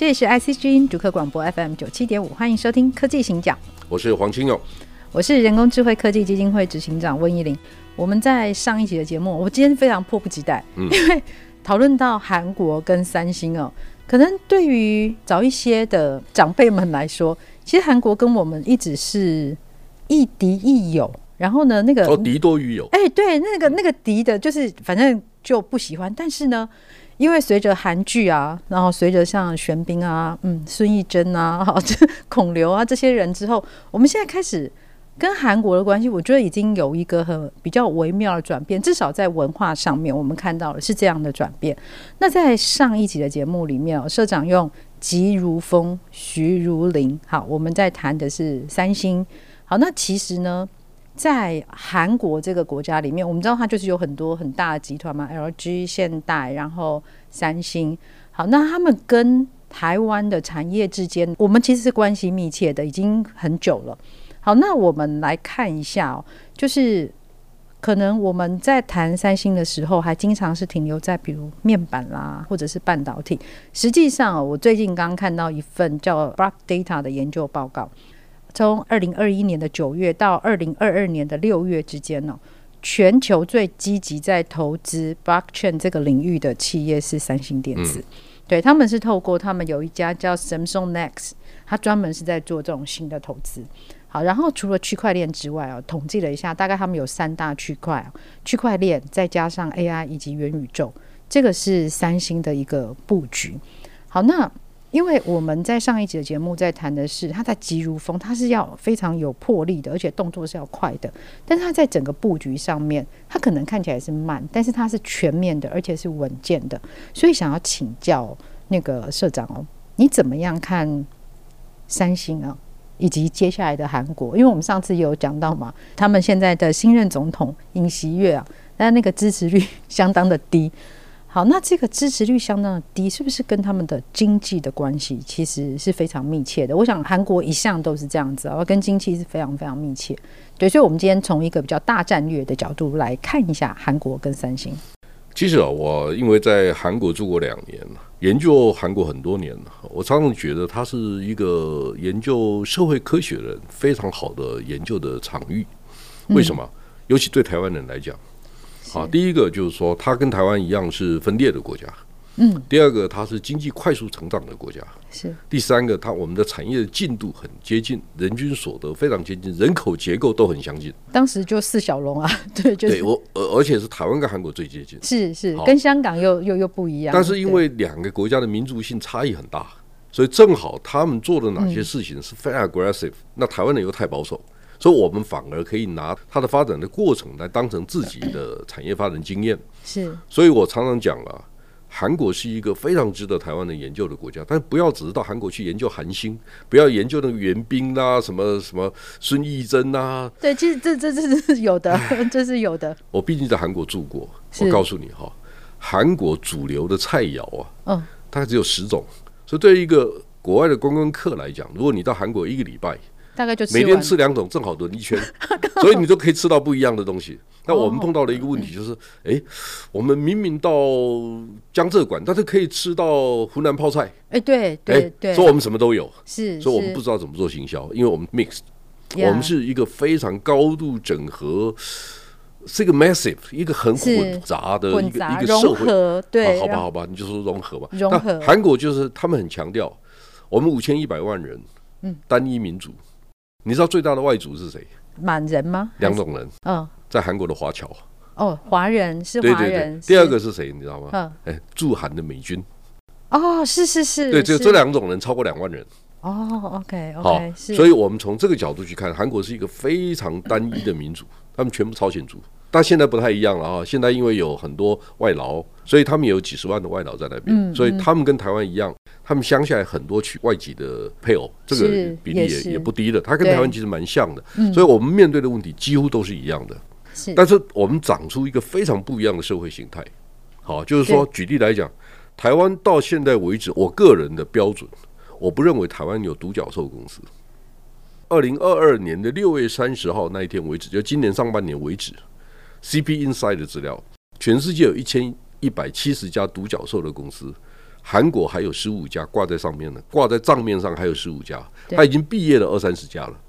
这里是 IC 之音主客广播 FM 九七点五，欢迎收听《科技行讲》。我是黄清勇，我是人工智慧科技基金会执行长温怡玲。我们在上一集的节目，我今天非常迫不及待，嗯、因为讨论到韩国跟三星哦，可能对于早一些的长辈们来说，其实韩国跟我们一直是亦敌亦友。然后呢，那个哦，敌多于友。哎，对，那个那个敌的，就是反正就不喜欢。但是呢，因为随着韩剧啊，然后随着像玄彬啊，嗯，孙艺珍啊，好，孔刘啊这些人之后，我们现在开始。跟韩国的关系，我觉得已经有一个很比较微妙的转变，至少在文化上面，我们看到了是这样的转变。那在上一集的节目里面，社长用急如风，徐如林，好，我们在谈的是三星。好，那其实呢，在韩国这个国家里面，我们知道它就是有很多很大的集团嘛，LG、现代，然后三星。好，那他们跟台湾的产业之间，我们其实是关系密切的，已经很久了。好，那我们来看一下哦，就是可能我们在谈三星的时候，还经常是停留在比如面板啦，或者是半导体。实际上，我最近刚看到一份叫 Block Data 的研究报告，从二零二一年的九月到二零二二年的六月之间呢，全球最积极在投资 Blockchain 这个领域的企业是三星电子。嗯、对，他们是透过他们有一家叫 Samsung Next，他专门是在做这种新的投资。好，然后除了区块链之外啊，统计了一下，大概他们有三大区块，区块链再加上 AI 以及元宇宙，这个是三星的一个布局。好，那因为我们在上一集的节目在谈的是，他在急如风，他是要非常有魄力的，而且动作是要快的。但是它在整个布局上面，他可能看起来是慢，但是他是全面的，而且是稳健的。所以想要请教那个社长哦，你怎么样看三星啊？以及接下来的韩国，因为我们上次有讲到嘛，他们现在的新任总统尹锡悦啊，但那个支持率相当的低。好，那这个支持率相当的低，是不是跟他们的经济的关系其实是非常密切的？我想韩国一向都是这样子啊，跟经济是非常非常密切。对，所以，我们今天从一个比较大战略的角度来看一下韩国跟三星。其实啊，我因为在韩国住过两年，研究韩国很多年了，我常常觉得它是一个研究社会科学的人非常好的研究的场域。为什么？嗯、尤其对台湾人来讲，啊，第一个就是说，它跟台湾一样是分裂的国家。嗯，第二个，它是经济快速成长的国家。是。第三个，它我们的产业的进度很接近，人均所得非常接近，人口结构都很相近。当时就四小龙啊，对，就是、对我，而而且是台湾跟韩国最接近。是是，跟香港又又又不一样。但是因为两个国家的民族性差异很大，所以正好他们做的哪些事情是非常 aggressive，、嗯、那台湾的又太保守，所以我们反而可以拿它的发展的过程来当成自己的产业发展经验。是，所以我常常讲啊。韩国是一个非常值得台湾人研究的国家，但是不要只是到韩国去研究韩星，不要研究那个元彬啊，什么什么孙艺珍啊。对，其实这这这是有的，这是有的。我毕竟在韩国住过，我告诉你哈，韩国主流的菜肴啊，嗯，大概只有十种，所以对于一个国外的观光客来讲，如果你到韩国一个礼拜，大概就每天吃两种，正好轮一圈，所以你都可以吃到不一样的东西。那我们碰到了一个问题，就是，哎，我们明明到江浙馆，但是可以吃到湖南泡菜。哎，对对对，所以我们什么都有，是，所以我们不知道怎么做行销，因为我们 mixed，我们是一个非常高度整合，是一个 massive，一个很混杂的一个一个社会，对，好吧好吧，你就说融合吧。融合。韩国就是他们很强调，我们五千一百万人，嗯，单一民族，你知道最大的外族是谁？满人吗？两种人，嗯。在韩国的华侨哦，华人是华人。对对对，第二个是谁？你知道吗？嗯，哎，驻韩的美军。哦，是是是。对，只有这两种人超过两万人。哦，OK 好所以我们从这个角度去看，韩国是一个非常单一的民族，他们全部朝鲜族。但现在不太一样了啊！现在因为有很多外劳，所以他们有几十万的外劳在那边，嗯、所以他们跟台湾一样，他们乡下很多娶外籍的配偶，这个比例也也，也不低的。他跟台湾其实蛮像的，所以我们面对的问题几乎都是一样的。是，但是我们长出一个非常不一样的社会形态。好，就是说，举例来讲，台湾到现在为止，我个人的标准，我不认为台湾有独角兽公司。二零二二年的六月三十号那一天为止，就今年上半年为止。CP Inside 的资料，全世界有一千一百七十家独角兽的公司，韩国还有十五家挂在上面的，挂在账面上还有十五家，他已经毕业了二三十家了。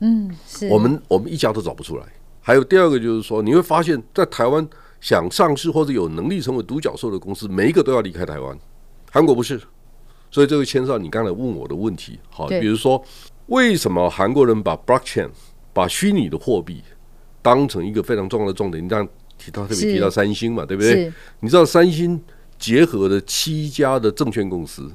嗯，是我们我们一家都找不出来。还有第二个就是说，你会发现在台湾想上市或者有能力成为独角兽的公司，每一个都要离开台湾。韩国不是，所以这个牵涉到你刚才问我的问题。好，比如说为什么韩国人把 Blockchain 把虚拟的货币当成一个非常重要的重点，你这样提到特别提到三星嘛，对不对？你知道三星结合的七家的证券公司，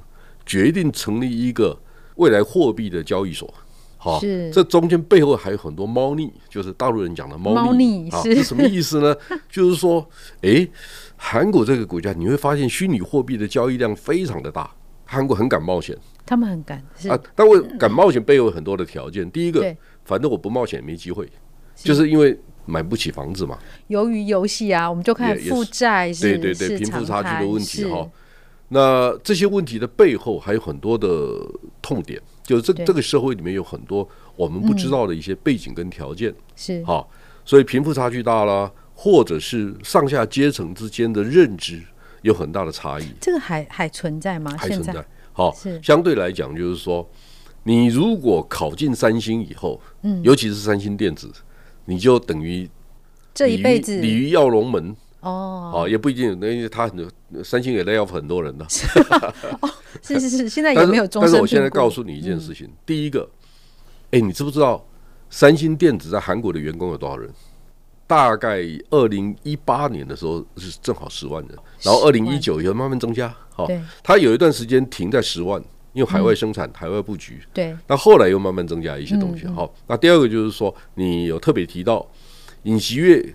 决定成立一个未来货币的交易所。好，这中间背后还有很多猫腻，就是大陆人讲的猫腻。啊，是什么意思呢？就是说，诶，韩国这个国家，你会发现虚拟货币的交易量非常的大，韩国很敢冒险。他们很敢啊，但我敢冒险背后有很多的条件。第一个，反正我不冒险也没机会。就是因为买不起房子嘛，由于游戏啊，我们就看负债，对对对，贫富差距的问题哈。那这些问题的背后还有很多的痛点，就是这这个社会里面有很多我们不知道的一些背景跟条件，是好，所以贫富差距大了，或者是上下阶层之间的认知有很大的差异，这个还还存在吗？还存在。好，相对来讲，就是说，你如果考进三星以后，嗯，尤其是三星电子。你就等于这一辈子鲤鱼跃龙门哦，好也不一定，因为他很三星也 lay off 很多人呢。哦，是是是，现在也没有终身。但是我现在告诉你一件事情，第一个，哎，你知不知道三星电子在韩国的员工有多少人？大概二零一八年的时候是正好十万人，然后二零一九以后慢慢增加。好，他有一段时间停在十万。因为海外生产、海外布局，对，那后来又慢慢增加一些东西。好，那第二个就是说，你有特别提到尹锡悦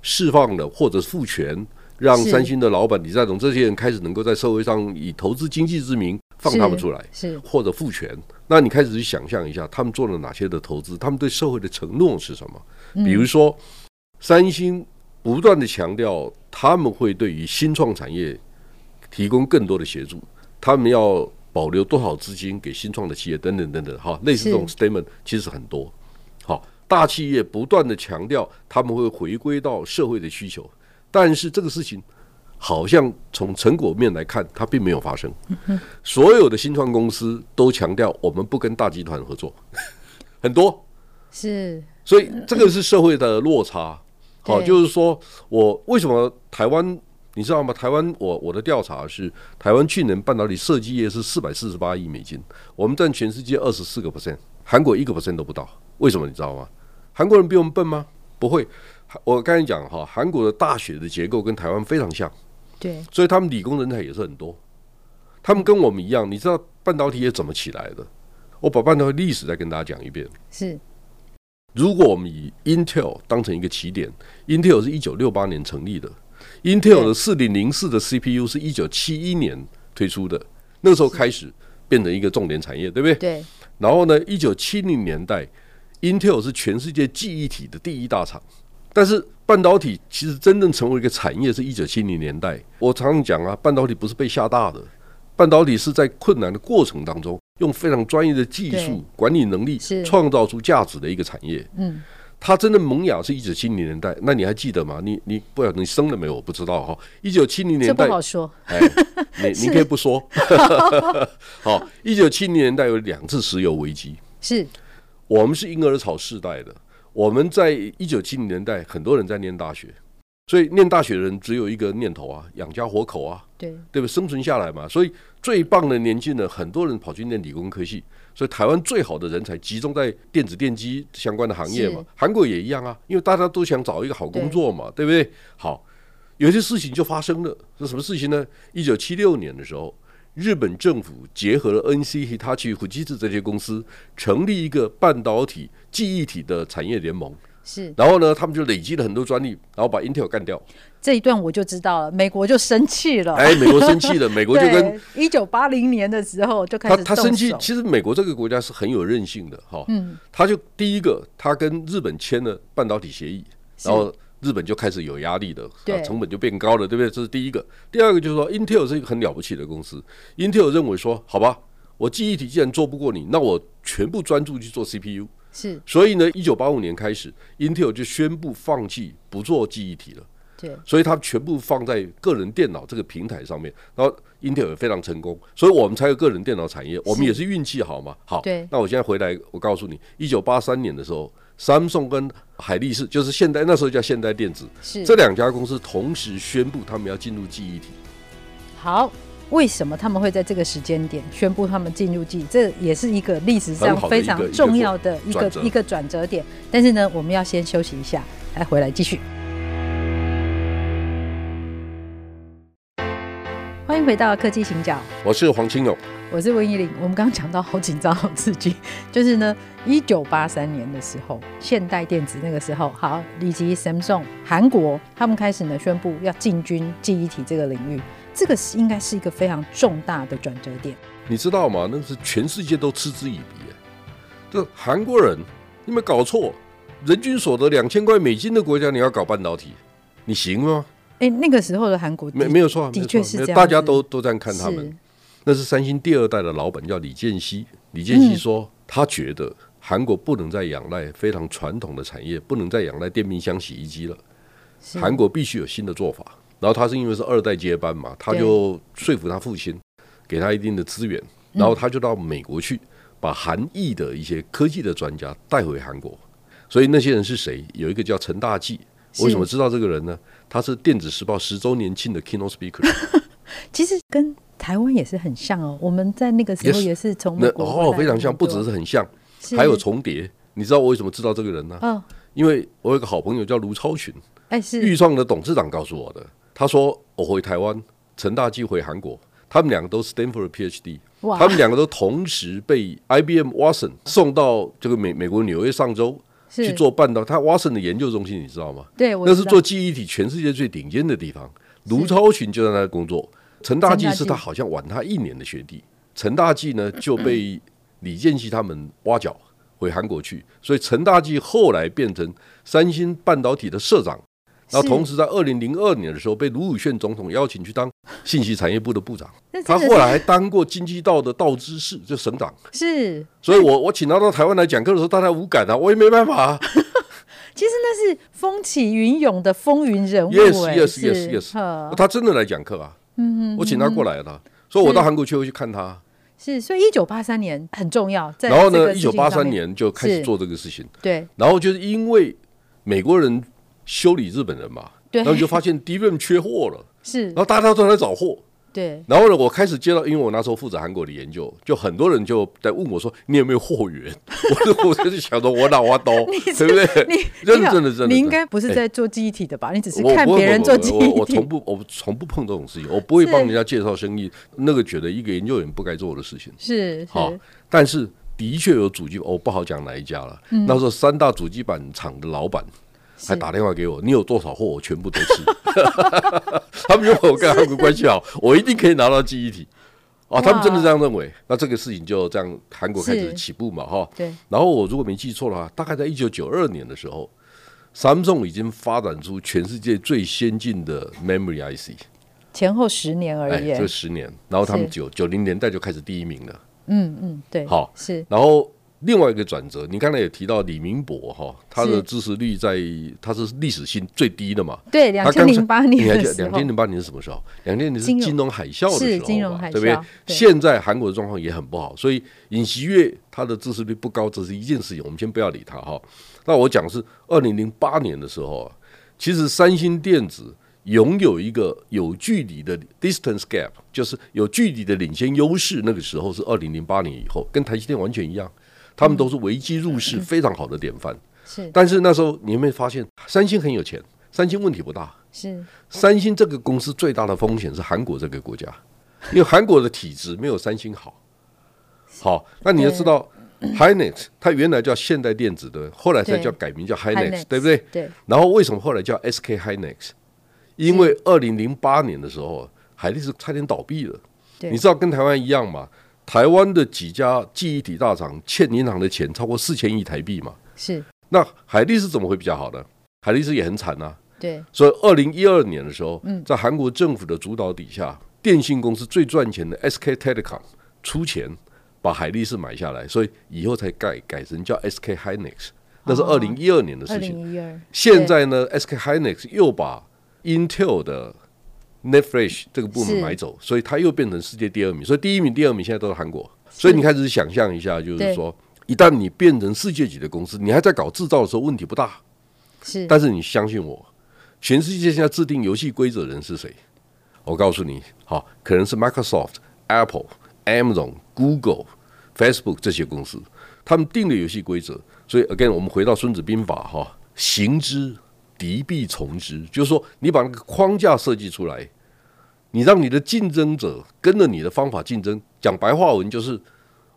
释放了或者赋权，让三星的老板李在镕这些人开始能够在社会上以投资经济之名放他们出来，是或者赋权。那你开始去想象一下，他们做了哪些的投资？他们对社会的承诺是什么？比如说，三星不断的强调他们会对于新创产业提供更多的协助，他们要。保留多少资金给新创的企业等等等等，哈，类似这种 statement 其实很多。好，大企业不断的强调他们会回归到社会的需求，但是这个事情好像从成果面来看，它并没有发生。所有的新创公司都强调我们不跟大集团合作，很多是，所以这个是社会的落差。好，就是说我为什么台湾？你知道吗？台湾，我我的调查是，台湾去年半导体设计业是四百四十八亿美金，我们占全世界二十四个 percent，韩国一个 percent 都不到。为什么你知道吗？韩国人比我们笨吗？不会。我刚才讲哈，韩国的大学的结构跟台湾非常像，对，所以他们理工人才也是很多。他们跟我们一样，你知道半导体业怎么起来的？我把半导体历史再跟大家讲一遍。是，如果我们以 Intel 当成一个起点，Intel 是一九六八年成立的。Intel 的四零零四的 CPU 是一九七一年推出的，那个时候开始变成一个重点产业，对不对？对。然后呢，一九七零年代，Intel 是全世界记忆体的第一大厂。但是半导体其实真正成为一个产业是一九七零年代。我常常讲啊，半导体不是被吓大的，半导体是在困难的过程当中，用非常专业的技术、管理能力，创造出价值的一个产业。嗯。它真的萌芽是一九七零年代，那你还记得吗？你你不晓得你生了没有？我不知道哈。一九七零年代，这不好说。哎，你 你可以不说。好，一九七零年代有两次石油危机。是，我们是婴儿潮世代的。我们在一九七零年代，很多人在念大学，所以念大学的人只有一个念头啊，养家活口啊，对对不？生存下来嘛。所以最棒的年纪呢，很多人跑去念理工科系。所以台湾最好的人才集中在电子电机相关的行业嘛，韩国也一样啊，因为大家都想找一个好工作嘛，对，对不对？好，有些事情就发生了，是什么事情呢？一九七六年的时候，日本政府结合了 NC、Hitachi、富士这些公司，成立一个半导体记忆体的产业联盟。是，然后呢，他们就累积了很多专利，然后把 Intel 干掉。这一段我就知道了，美国就生气了。哎，美国生气了，美国就跟一九八零年的时候就开始他他生气。其实美国这个国家是很有韧性的，哈，嗯，他就第一个，他跟日本签了半导体协议，然后日本就开始有压力的，对，成本就变高了，对不对？这是第一个。第二个就是说，Intel 是一个很了不起的公司，Intel 认为说，好吧，我记忆体既然做不过你，那我全部专注去做 CPU。是，所以呢，一九八五年开始，Intel 就宣布放弃不做记忆体了。对，所以它全部放在个人电脑这个平台上面。然后 Intel 也非常成功，所以我们才有个人电脑产业。我们也是运气好嘛。好，对。那我现在回来，我告诉你，一九八三年的时候，Samsung 跟海力士，就是现代那时候叫现代电子，是这两家公司同时宣布他们要进入记忆体。好。为什么他们会在这个时间点宣布他们进入记忆？这也是一个历史上非常重要的一个一个转折点。但是呢，我们要先休息一下，来回来继续。欢迎回到科技行脚，我是黄清勇，我是温怡玲。我们刚刚讲到好紧张、好刺激，就是呢，一九八三年的时候，现代电子那个时候，好，以及 Samsung 韩国，他们开始呢宣布要进军记忆体这个领域。这个是应该是一个非常重大的转折点，你知道吗？那是全世界都嗤之以鼻。这韩国人，你没搞错，人均所得两千块美金的国家，你要搞半导体，你行吗？哎，那个时候的韩国没没有错，的确是这样，大家都都这样看他们。那是三星第二代的老板叫李健熙，李健熙说，嗯、他觉得韩国不能再仰赖非常传统的产业，不能再仰赖电冰箱、洗衣机了，韩国必须有新的做法。然后他是因为是二代接班嘛，他就说服他父亲，给他一定的资源，然后他就到美国去，把韩裔的一些科技的专家带回韩国。所以那些人是谁？有一个叫陈大济，我为什么知道这个人呢？他是电子时报十周年庆的 keynote speaker。其实跟台湾也是很像哦，我们在那个时候也是从美国哦，非常像，不只是很像，还有重叠。你知道我为什么知道这个人呢？嗯，因为我有个好朋友叫卢超群，哎，是钰创的董事长告诉我的。他说：“我回台湾，陈大济回韩国，他们两个都 Stanford PhD，他们两个都同时被 IBM Watson 送到这个美美国纽约上州去做半导体。他 Watson 的研究中心你知道吗？对，那是做记忆体全世界最顶尖的地方。卢超群就在那工作，陈大纪是他好像晚他一年的学弟。陈大纪呢就被李健熙他们挖角回韩国去，所以陈大纪后来变成三星半导体的社长。”然后同时在二零零二年的时候，被卢武铉总统邀请去当信息产业部的部长。他后来还当过经济道的道知事，就省长。是，所以我我请他到台湾来讲课的时候，大家无感啊，我也没办法啊。其实那是风起云涌的风云人物。Yes，Yes，Yes，Yes。他真的来讲课啊。嗯嗯。我请他过来了，所以我到韩国去会去看他。是，所以一九八三年很重要。然后呢，一九八三年就开始做这个事情。对。然后就是因为美国人。修理日本人嘛，然后就发现 DRAM 缺货了，是，然后大家都在找货，对，然后呢，我开始接到，因为我那时候负责韩国的研究，就很多人就在问我说：“你有没有货源？” 我就我就是想着我哪挖刀，对不对？你真的真的真的，你应该不是在做记忆体的吧？你只是看别人做记忆体。我从不我从不碰这种事情，我不会帮人家介绍生意，那个觉得一个研究员不该做的事情。是好，但是的确有主机，我不好讲哪一家了。那时候三大主机板厂的老板。还打电话给我，你有多少货，我全部都吃。他们认为我跟韩国关系好，我一定可以拿到记忆体。哦，他们真的这样认为。那这个事情就这样，韩国开始起步嘛，哈。对。然后我如果没记错的话，大概在一九九二年的时候，Samsung 已经发展出全世界最先进的 Memory IC。前后十年而已。就十年，然后他们九九零年代就开始第一名了。嗯嗯，对。好，是。然后。另外一个转折，你刚才也提到李明博哈，他的支持率在他是历史性最低的嘛？对，两千零八年的时候。两千零八年是什么时候？两千年是金融海啸的时候，金融海啸，对不对？现在韩国的状况也很不好，所以尹锡悦他的支持率不高，这是一件事情，我们先不要理他哈。那我讲是二零零八年的时候啊，其实三星电子拥有一个有距离的 distance gap，就是有距离的领先优势。那个时候是二零零八年以后，跟台积电完全一样。他们都是危机入市非常好的典范，是。但是那时候你有没有发现，三星很有钱，三星问题不大。是。三星这个公司最大的风险是韩国这个国家，因为韩国的体制没有三星好。好，那你要知道，Hynix 它原来叫现代电子的，后来才叫改名叫 Hynix，对不对？对。然后为什么后来叫 SK Hynix？因为二零零八年的时候，海力士差点倒闭了。你知道跟台湾一样吗？台湾的几家记忆体大厂欠银行的钱超过四千亿台币嘛？是。那海力士怎么会比较好呢？海力士也很惨啊。对。所以二零一二年的时候，在韩国政府的主导底下，电信公司最赚钱的 SK Telecom 出钱把海力士买下来，所以以后才改改成叫 SK Hynix。那是二零一二年的事情。现在呢，SK Hynix 又把 Intel 的 Flash 这个部门买走，所以它又变成世界第二名。所以第一名、第二名现在都是韩国。所以你开始想象一下，就是说，一旦你变成世界级的公司，你还在搞制造的时候，问题不大。是。但是你相信我，全世界现在制定游戏规则的人是谁？我告诉你，好，可能是 Microsoft、Apple、Amazon、Google、Facebook 这些公司，他们定的游戏规则。所以，again，我们回到《孙子兵法》哈，行之。敌必从之，就是说，你把那个框架设计出来，你让你的竞争者跟着你的方法竞争。讲白话文就是，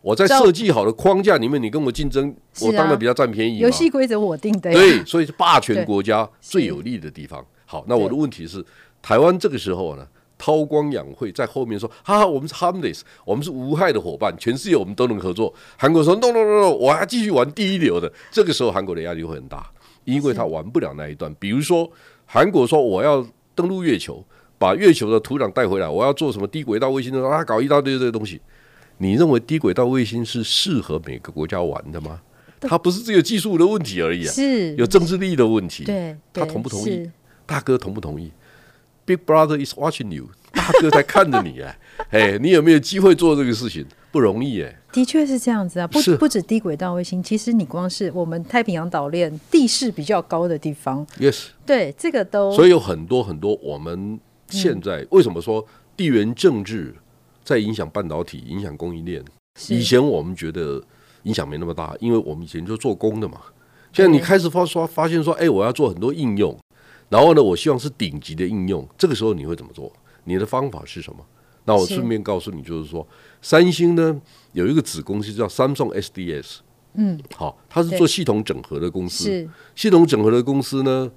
我在设计好的框架里面，你跟我竞争，我当然比较占便宜。游戏规则我定的。对，所以是霸权国家最有利的地方。好，那我的问题是，台湾这个时候呢，韬光养晦在后面说，哈哈，我们是 harmless，我们是无害的伙伴，全世界我们都能合作。韩国说，no no no no，我还继续玩第一流的。这个时候，韩国的压力会很大。因为他玩不了那一段，比如说韩国说我要登陆月球，把月球的土壤带回来，我要做什么低轨道卫星的，啊，搞一大堆这些东西。你认为低轨道卫星是适合每个国家玩的吗？它不是只有技术的问题而已啊，是有政治利益的问题。对，他同不同意？大哥同不同意？Big Brother is watching you，大哥在看着你啊，哎，你有没有机会做这个事情？不容易哎，的确是这样子啊，不不止低轨道卫星，其实你光是我们太平洋岛链地势比较高的地方，yes，对这个都，所以有很多很多我们现在为什么说地缘政治在影响半导体、影响供应链？以前我们觉得影响没那么大，因为我们以前就做工的嘛。现在你开始发说发现说，哎，我要做很多应用，然后呢，我希望是顶级的应用，这个时候你会怎么做？你的方法是什么？那我顺便告诉你，就是说。三星呢有一个子公司叫 Samsung SDS，嗯，好，它是做系统整合的公司。是系统整合的公司呢，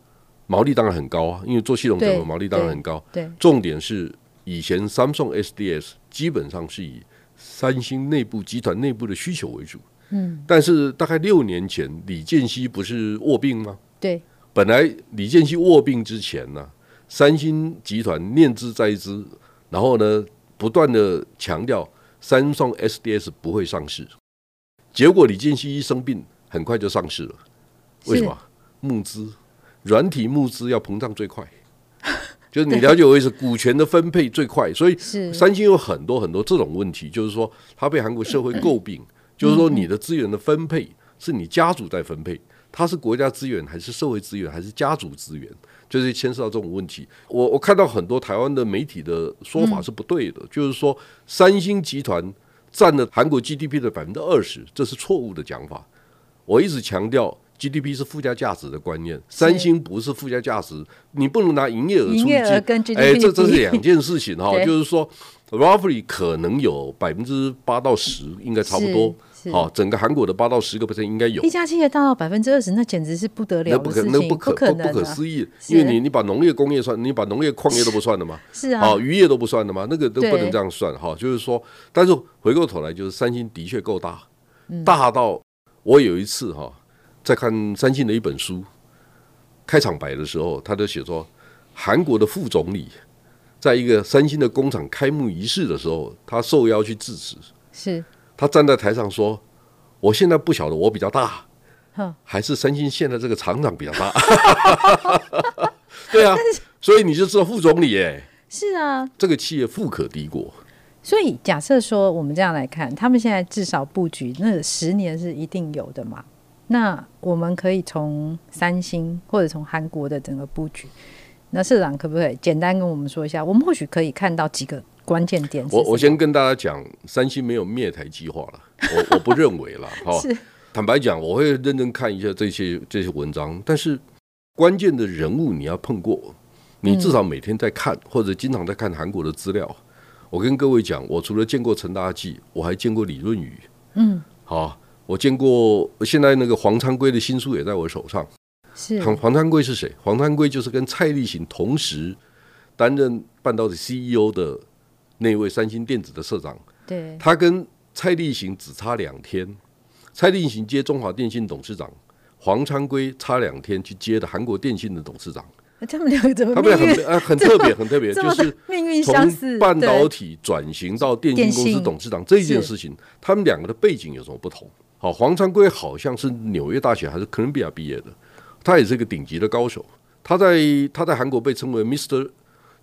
毛利当然很高啊，因为做系统整合毛利当然很高。对，重点是以前 Samsung SDS 基本上是以三星内部集团内部的需求为主。嗯，但是大概六年前，李健熙不是卧病吗？对，本来李健熙卧病之前呢，三星集团念兹在兹，然后呢不断的强调。三创 SDS 不会上市，结果李健熙一生病，很快就上市了。为什么？募资，软体募资要膨胀最快，就是你了解我意思，股权的分配最快，所以三星有很多很多这种问题，就是说它被韩国社会诟病，就是说你的资源的分配是你家族在分配，它是国家资源还是社会资源还是家族资源？就是牵涉到这种问题，我我看到很多台湾的媒体的说法是不对的，嗯、就是说三星集团占了韩国 GDP 的百分之二十，这是错误的讲法。我一直强调 GDP 是附加价值的观念，三星不是附加价值，你不能拿营业额出去，哎，这这是两件事情哈，就是说 roughly 可能有百分之八到十，应该差不多。好，整个韩国的八到十个 percent 应该有。一家企业大到百分之二十，那简直是不得了那不可，不不可思议。因为你你把农业、工业算，你把农业、矿业都不算的嘛？是啊。好，渔业都不算的嘛？那个都不能这样算哈。就是说，但是回过头来，就是三星的确够大，大到我有一次哈，在看三星的一本书开场白的时候，他就写说，韩国的副总理在一个三星的工厂开幕仪式的时候，他受邀去致辞。是。他站在台上说：“我现在不晓得我比较大，还是三星现在这个厂长比较大。”对啊，所以你就知道副总理哎，是啊，这个企业富可敌国。所以假设说我们这样来看，他们现在至少布局那十年是一定有的嘛？那我们可以从三星或者从韩国的整个布局，那社长可不可以简单跟我们说一下？我们或许可以看到几个。关键点，我我先跟大家讲，三星没有灭台计划了，我我不认为了。哈，坦白讲，我会认真看一下这些这些文章，但是关键的人物你要碰过，你至少每天在看或者经常在看韩国的资料，我跟各位讲，我除了见过陈大纪，我还见过李润宇。嗯，好，我见过现在那个黄昌圭的新书也在我手上。是黄黄昌圭是谁？黄昌圭就是跟蔡立行同时担任半导体 CEO 的那位三星电子的社长。对，他跟蔡立行只差两天，蔡立行接中华电信董事长，黄昌圭差两天去接的韩国电信的董事长。他们两个怎么？他们俩很呃很特别，很特别，就是命运相似。从半导体转型到电信公司董事长这一件事情，他们两个的背景有什么不同？好，黄昌圭好像是纽约大学还是哥伦比亚毕业的，他也是一个顶级的高手。他在他在韩国被称为 Mr.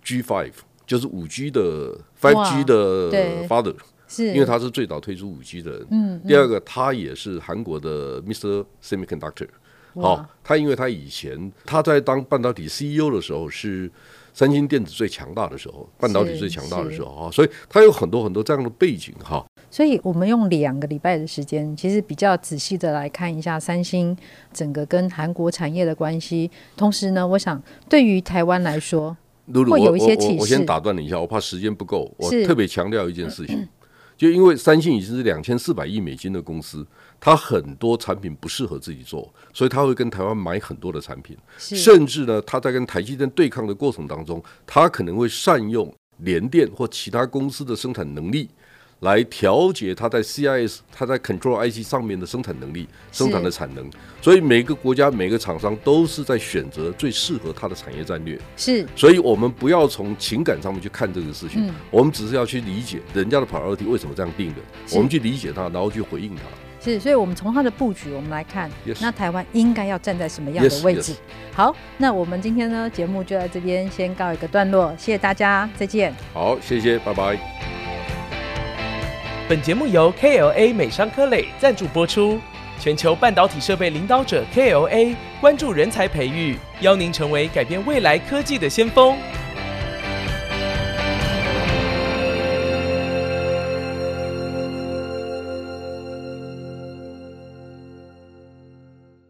G Five，就是五 G 的 Five G 的 father，是因为他是最早推出五 G 的人。嗯，第二个他也是韩国的 Mr. Semiconductor。好，他因为他以前他在当半导体 CEO 的时候是三星电子最强大的时候，半导体最强大的时候啊，所以他有很多很多这样的背景哈。所以我们用两个礼拜的时间，其实比较仔细的来看一下三星整个跟韩国产业的关系。同时呢，我想对于台湾来说，会有一些启示。我先打断你一下，我怕时间不够，我特别强调一件事情。就因为三星已经是两千四百亿美金的公司，它很多产品不适合自己做，所以他会跟台湾买很多的产品，甚至呢，他在跟台积电对抗的过程当中，他可能会善用联电或其他公司的生产能力。来调节它在 CIS、它在 Control IC 上面的生产能力、生产的产能，所以每个国家、每个厂商都是在选择最适合它的产业战略。是，所以我们不要从情感上面去看这个事情，嗯、我们只是要去理解人家的 priority 为什么这样定的，我们去理解它，然后去回应它。是，所以我们从它的布局，我们来看，yes, 那台湾应该要站在什么样的位置？Yes, yes. 好，那我们今天呢节目就在这边先告一个段落，谢谢大家，再见。好，谢谢，拜拜。本节目由 KLA 美商科磊赞助播出，全球半导体设备领导者 KLA 关注人才培育，邀您成为改变未来科技的先锋。